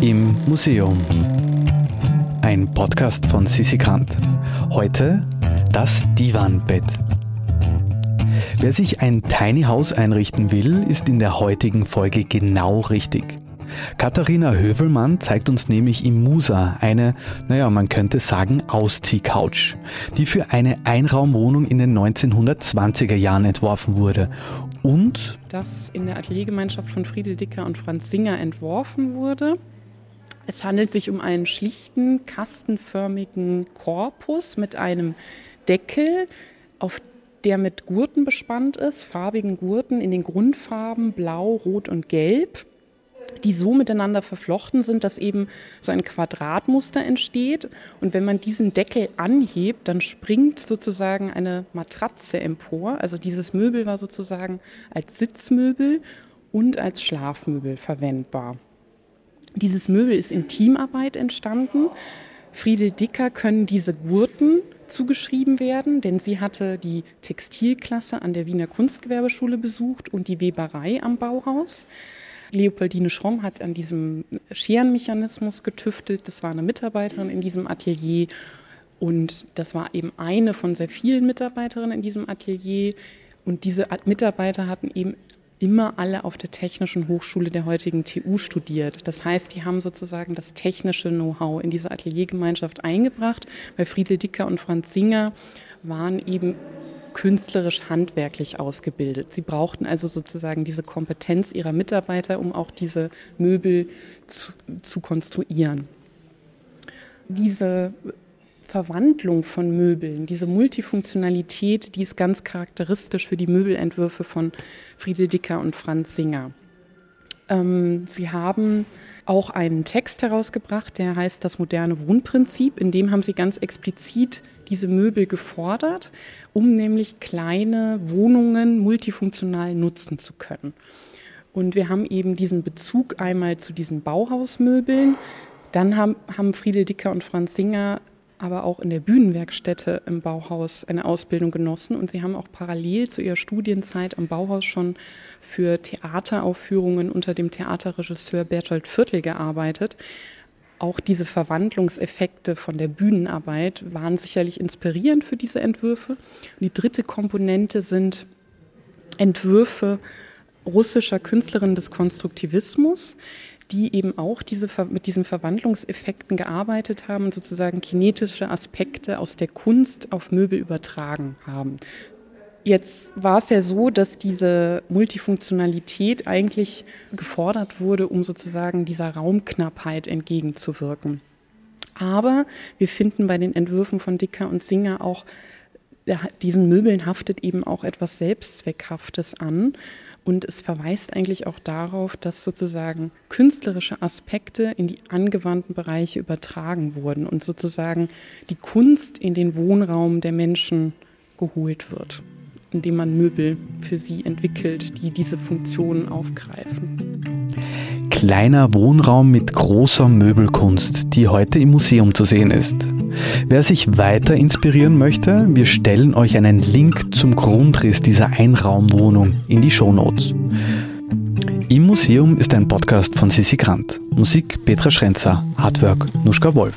Im Museum. Ein Podcast von Sissi Grant. Heute das Divanbett. Wer sich ein Tiny House einrichten will, ist in der heutigen Folge genau richtig. Katharina Hövelmann zeigt uns nämlich im Musa eine, naja, man könnte sagen, Ausziehcouch, die für eine Einraumwohnung in den 1920er Jahren entworfen wurde. Und das in der Ateliergemeinschaft von Friedel Dicker und Franz Singer entworfen wurde. Es handelt sich um einen schlichten, kastenförmigen Korpus mit einem Deckel, auf der mit Gurten bespannt ist, farbigen Gurten in den Grundfarben Blau, Rot und Gelb die so miteinander verflochten sind, dass eben so ein Quadratmuster entsteht. Und wenn man diesen Deckel anhebt, dann springt sozusagen eine Matratze empor. Also dieses Möbel war sozusagen als Sitzmöbel und als Schlafmöbel verwendbar. Dieses Möbel ist in Teamarbeit entstanden. Friedel Dicker können diese Gurten zugeschrieben werden, denn sie hatte die Textilklasse an der Wiener Kunstgewerbeschule besucht und die Weberei am Bauhaus. Leopoldine Schromm hat an diesem Scherenmechanismus getüftelt. Das war eine Mitarbeiterin in diesem Atelier. Und das war eben eine von sehr vielen Mitarbeiterinnen in diesem Atelier. Und diese Mitarbeiter hatten eben immer alle auf der Technischen Hochschule der heutigen TU studiert. Das heißt, die haben sozusagen das technische Know-how in diese Ateliergemeinschaft eingebracht, weil Friedel Dicker und Franz Singer waren eben künstlerisch handwerklich ausgebildet. Sie brauchten also sozusagen diese Kompetenz ihrer Mitarbeiter, um auch diese Möbel zu, zu konstruieren. Diese Verwandlung von Möbeln, diese Multifunktionalität, die ist ganz charakteristisch für die Möbelentwürfe von Friedel Dicker und Franz Singer. Ähm, sie haben auch einen Text herausgebracht, der heißt Das moderne Wohnprinzip. In dem haben sie ganz explizit diese Möbel gefordert, um nämlich kleine Wohnungen multifunktional nutzen zu können. Und wir haben eben diesen Bezug einmal zu diesen Bauhausmöbeln. Dann haben, haben Friedel Dicker und Franz Singer aber auch in der Bühnenwerkstätte im Bauhaus eine Ausbildung genossen. Und sie haben auch parallel zu ihrer Studienzeit am Bauhaus schon für Theateraufführungen unter dem Theaterregisseur Bertolt Viertel gearbeitet auch diese Verwandlungseffekte von der Bühnenarbeit waren sicherlich inspirierend für diese Entwürfe. Und die dritte Komponente sind Entwürfe russischer Künstlerinnen des Konstruktivismus, die eben auch diese, mit diesen Verwandlungseffekten gearbeitet haben und sozusagen kinetische Aspekte aus der Kunst auf Möbel übertragen haben. Jetzt war es ja so, dass diese Multifunktionalität eigentlich gefordert wurde, um sozusagen dieser Raumknappheit entgegenzuwirken. Aber wir finden bei den Entwürfen von Dicker und Singer auch, diesen Möbeln haftet eben auch etwas Selbstzweckhaftes an. Und es verweist eigentlich auch darauf, dass sozusagen künstlerische Aspekte in die angewandten Bereiche übertragen wurden und sozusagen die Kunst in den Wohnraum der Menschen geholt wird indem man Möbel für sie entwickelt, die diese Funktionen aufgreifen. Kleiner Wohnraum mit großer Möbelkunst, die heute im Museum zu sehen ist. Wer sich weiter inspirieren möchte, wir stellen euch einen Link zum Grundriss dieser Einraumwohnung in die Shownotes. Im Museum ist ein Podcast von Sissi Grant. Musik Petra Schrenzer, Artwork Nuschka Wolf.